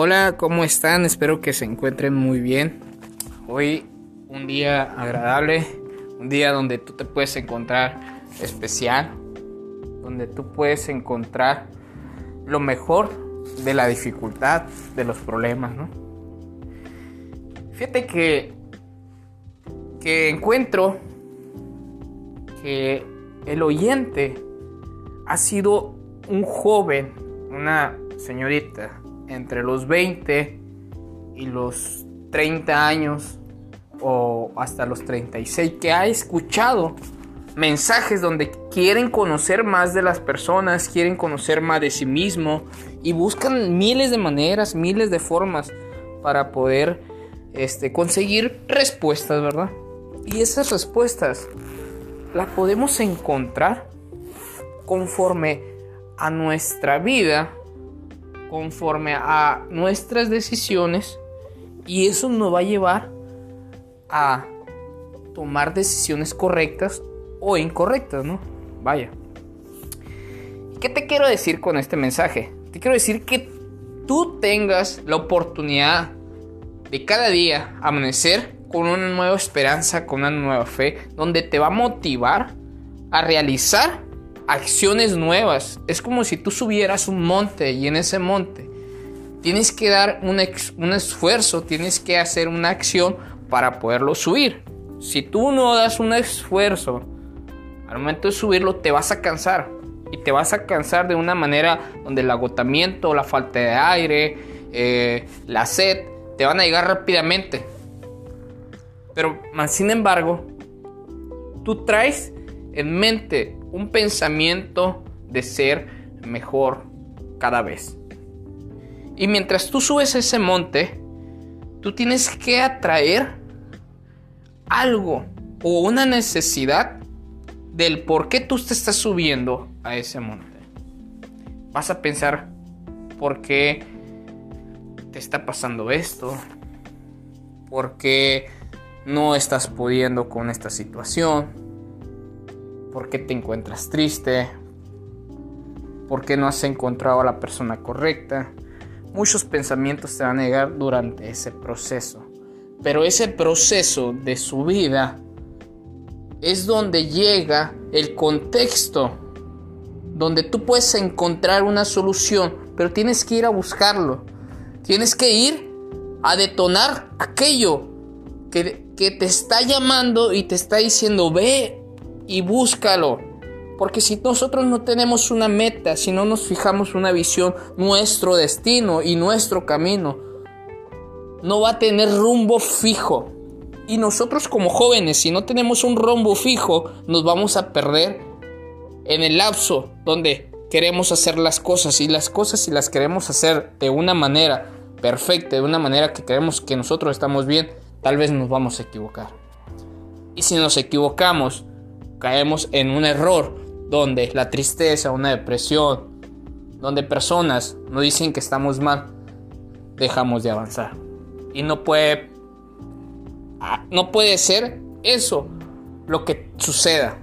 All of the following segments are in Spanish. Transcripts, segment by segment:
Hola, ¿cómo están? Espero que se encuentren muy bien. Hoy un día agradable, un día donde tú te puedes encontrar especial, donde tú puedes encontrar lo mejor de la dificultad, de los problemas, ¿no? Fíjate que, que encuentro que el oyente ha sido un joven, una señorita entre los 20 y los 30 años o hasta los 36 que ha escuchado mensajes donde quieren conocer más de las personas, quieren conocer más de sí mismo y buscan miles de maneras, miles de formas para poder este, conseguir respuestas, ¿verdad? Y esas respuestas las podemos encontrar conforme a nuestra vida, conforme a nuestras decisiones y eso nos va a llevar a tomar decisiones correctas o incorrectas, ¿no? Vaya. ¿Qué te quiero decir con este mensaje? Te quiero decir que tú tengas la oportunidad de cada día amanecer con una nueva esperanza, con una nueva fe, donde te va a motivar a realizar acciones nuevas. Es como si tú subieras un monte y en ese monte tienes que dar un, un esfuerzo, tienes que hacer una acción para poderlo subir. Si tú no das un esfuerzo, al momento de subirlo te vas a cansar. Y te vas a cansar de una manera donde el agotamiento, la falta de aire, eh, la sed, te van a llegar rápidamente. Pero, sin embargo, tú traes en mente un pensamiento de ser mejor cada vez. Y mientras tú subes ese monte, tú tienes que atraer algo o una necesidad del por qué tú te estás subiendo a ese monte. Vas a pensar por qué te está pasando esto, por qué no estás pudiendo con esta situación, por qué te encuentras triste, por qué no has encontrado a la persona correcta. Muchos pensamientos te van a llegar durante ese proceso. Pero ese proceso de su vida es donde llega el contexto, donde tú puedes encontrar una solución, pero tienes que ir a buscarlo. Tienes que ir a detonar aquello que, que te está llamando y te está diciendo, ve y búscalo. Porque si nosotros no tenemos una meta, si no nos fijamos una visión, nuestro destino y nuestro camino no va a tener rumbo fijo. Y nosotros como jóvenes, si no tenemos un rumbo fijo, nos vamos a perder en el lapso donde queremos hacer las cosas. Y las cosas si las queremos hacer de una manera perfecta, de una manera que creemos que nosotros estamos bien, tal vez nos vamos a equivocar. Y si nos equivocamos, caemos en un error donde la tristeza, una depresión, donde personas nos dicen que estamos mal, dejamos de avanzar. Y no puede ah, no puede ser eso lo que suceda.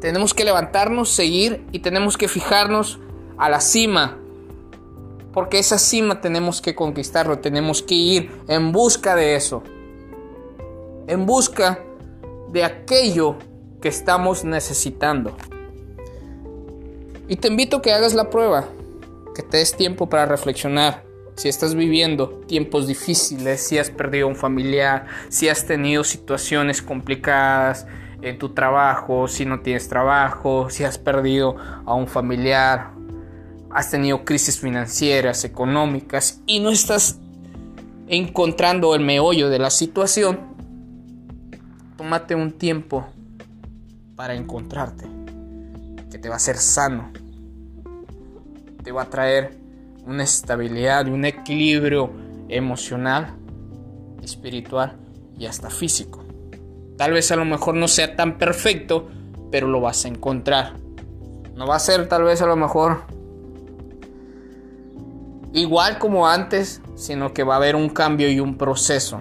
Tenemos que levantarnos, seguir y tenemos que fijarnos a la cima. Porque esa cima tenemos que conquistarlo, tenemos que ir en busca de eso. En busca de aquello que estamos necesitando. Y te invito a que hagas la prueba, que te des tiempo para reflexionar. Si estás viviendo tiempos difíciles, si has perdido un familiar, si has tenido situaciones complicadas en tu trabajo, si no tienes trabajo, si has perdido a un familiar, has tenido crisis financieras, económicas y no estás encontrando el meollo de la situación, tómate un tiempo para encontrarte, que te va a hacer sano, te va a traer una estabilidad, un equilibrio emocional, espiritual y hasta físico. Tal vez a lo mejor no sea tan perfecto, pero lo vas a encontrar. No va a ser tal vez a lo mejor igual como antes, sino que va a haber un cambio y un proceso.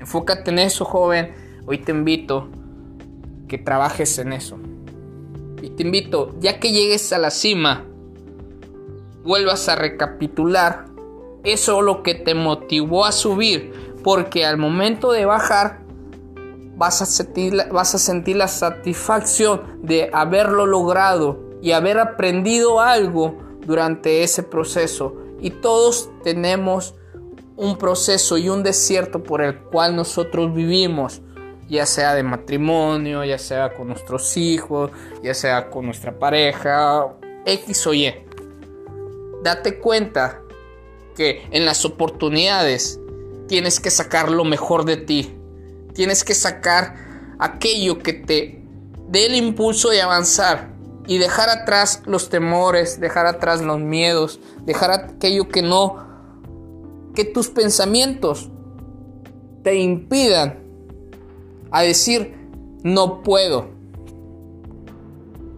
Enfócate en eso, joven Hoy te invito que trabajes en eso. Y te invito, ya que llegues a la cima, vuelvas a recapitular eso lo que te motivó a subir, porque al momento de bajar vas a sentir, vas a sentir la satisfacción de haberlo logrado y haber aprendido algo durante ese proceso. Y todos tenemos un proceso y un desierto por el cual nosotros vivimos, ya sea de matrimonio, ya sea con nuestros hijos, ya sea con nuestra pareja, X o Y. Date cuenta que en las oportunidades tienes que sacar lo mejor de ti. Tienes que sacar aquello que te dé el impulso de avanzar y dejar atrás los temores, dejar atrás los miedos, dejar aquello que no, que tus pensamientos te impidan a decir no puedo.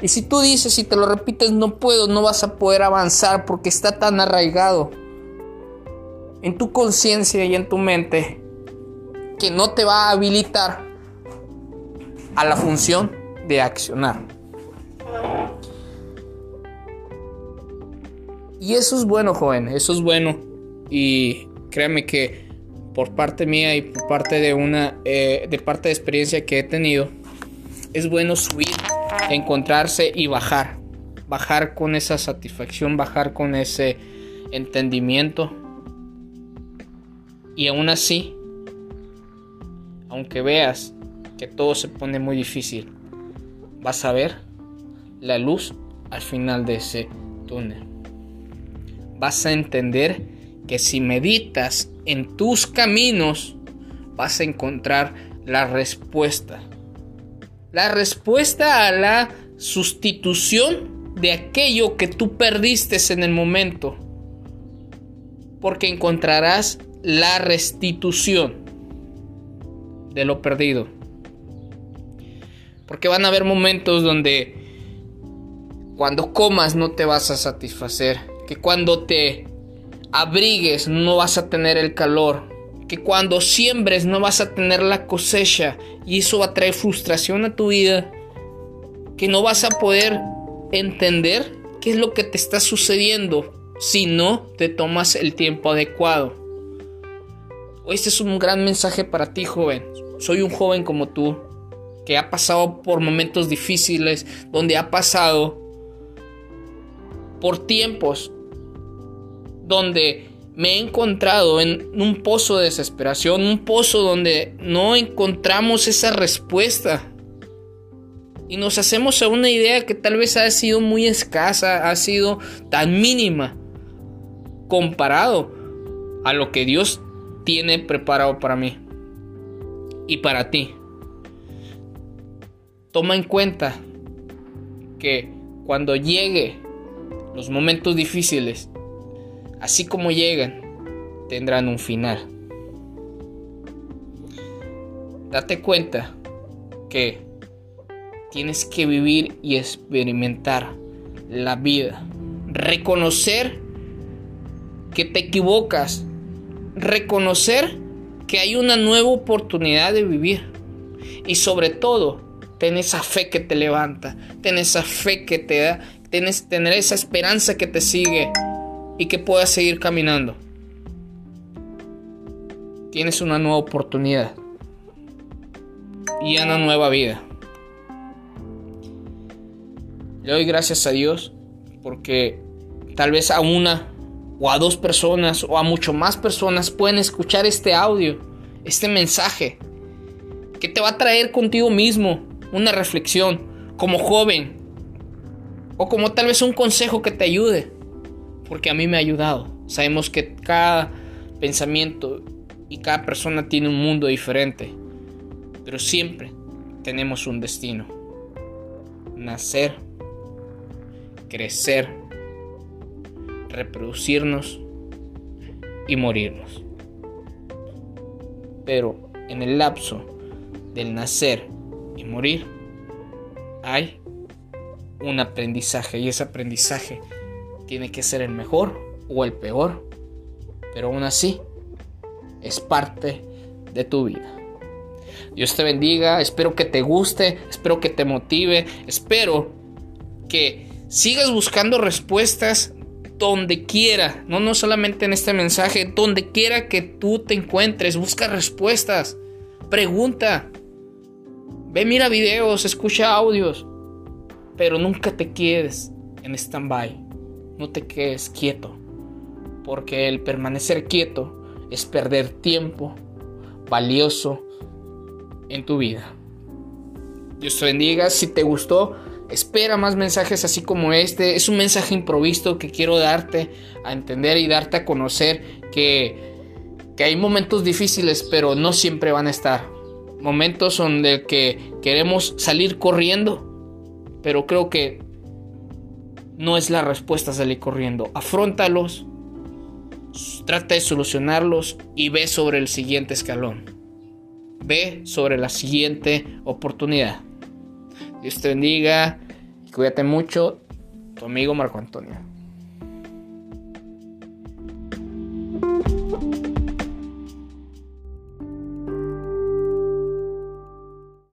Y si tú dices y te lo repites no puedo, no vas a poder avanzar porque está tan arraigado en tu conciencia y en tu mente que no te va a habilitar a la función de accionar. Y eso es bueno, joven, eso es bueno. Y créame que por parte mía y por parte de una eh, de parte de experiencia que he tenido, es bueno subir encontrarse y bajar. Bajar con esa satisfacción, bajar con ese entendimiento. Y aún así, aunque veas que todo se pone muy difícil, vas a ver la luz al final de ese túnel. Vas a entender que si meditas en tus caminos, vas a encontrar la respuesta la respuesta a la sustitución de aquello que tú perdiste en el momento. Porque encontrarás la restitución de lo perdido. Porque van a haber momentos donde cuando comas no te vas a satisfacer. Que cuando te abrigues no vas a tener el calor que cuando siembres no vas a tener la cosecha y eso va a traer frustración a tu vida, que no vas a poder entender qué es lo que te está sucediendo si no te tomas el tiempo adecuado. Este es un gran mensaje para ti, joven. Soy un joven como tú, que ha pasado por momentos difíciles, donde ha pasado por tiempos donde me he encontrado en un pozo de desesperación, un pozo donde no encontramos esa respuesta. Y nos hacemos a una idea que tal vez ha sido muy escasa, ha sido tan mínima, comparado a lo que Dios tiene preparado para mí y para ti. Toma en cuenta que cuando llegue los momentos difíciles, así como llegan, tendrán un final. Date cuenta que tienes que vivir y experimentar la vida. Reconocer que te equivocas. Reconocer que hay una nueva oportunidad de vivir. Y sobre todo, ten esa fe que te levanta. Ten esa fe que te da. Tienes tener esa esperanza que te sigue y que puedas seguir caminando. Tienes una nueva oportunidad y una nueva vida. Le doy gracias a Dios porque tal vez a una o a dos personas o a mucho más personas pueden escuchar este audio, este mensaje, que te va a traer contigo mismo una reflexión como joven o como tal vez un consejo que te ayude porque a mí me ha ayudado. Sabemos que cada pensamiento y cada persona tiene un mundo diferente, pero siempre tenemos un destino. Nacer, crecer, reproducirnos y morirnos. Pero en el lapso del nacer y morir hay un aprendizaje y ese aprendizaje tiene que ser el mejor o el peor, pero aún así es parte de tu vida. Dios te bendiga, espero que te guste, espero que te motive, espero que sigas buscando respuestas donde quiera, no, no solamente en este mensaje, donde quiera que tú te encuentres, busca respuestas, pregunta, ve, mira videos, escucha audios, pero nunca te quedes en stand-by, no te quedes quieto, porque el permanecer quieto es perder tiempo valioso en tu vida. Dios te bendiga, si te gustó, Espera más mensajes así como este. Es un mensaje improvisto que quiero darte a entender y darte a conocer que, que hay momentos difíciles, pero no siempre van a estar. Momentos donde que queremos salir corriendo, pero creo que no es la respuesta salir corriendo. Afrontalos, trata de solucionarlos y ve sobre el siguiente escalón. Ve sobre la siguiente oportunidad. Dios te bendiga. Cuídate mucho. Tu amigo Marco Antonio.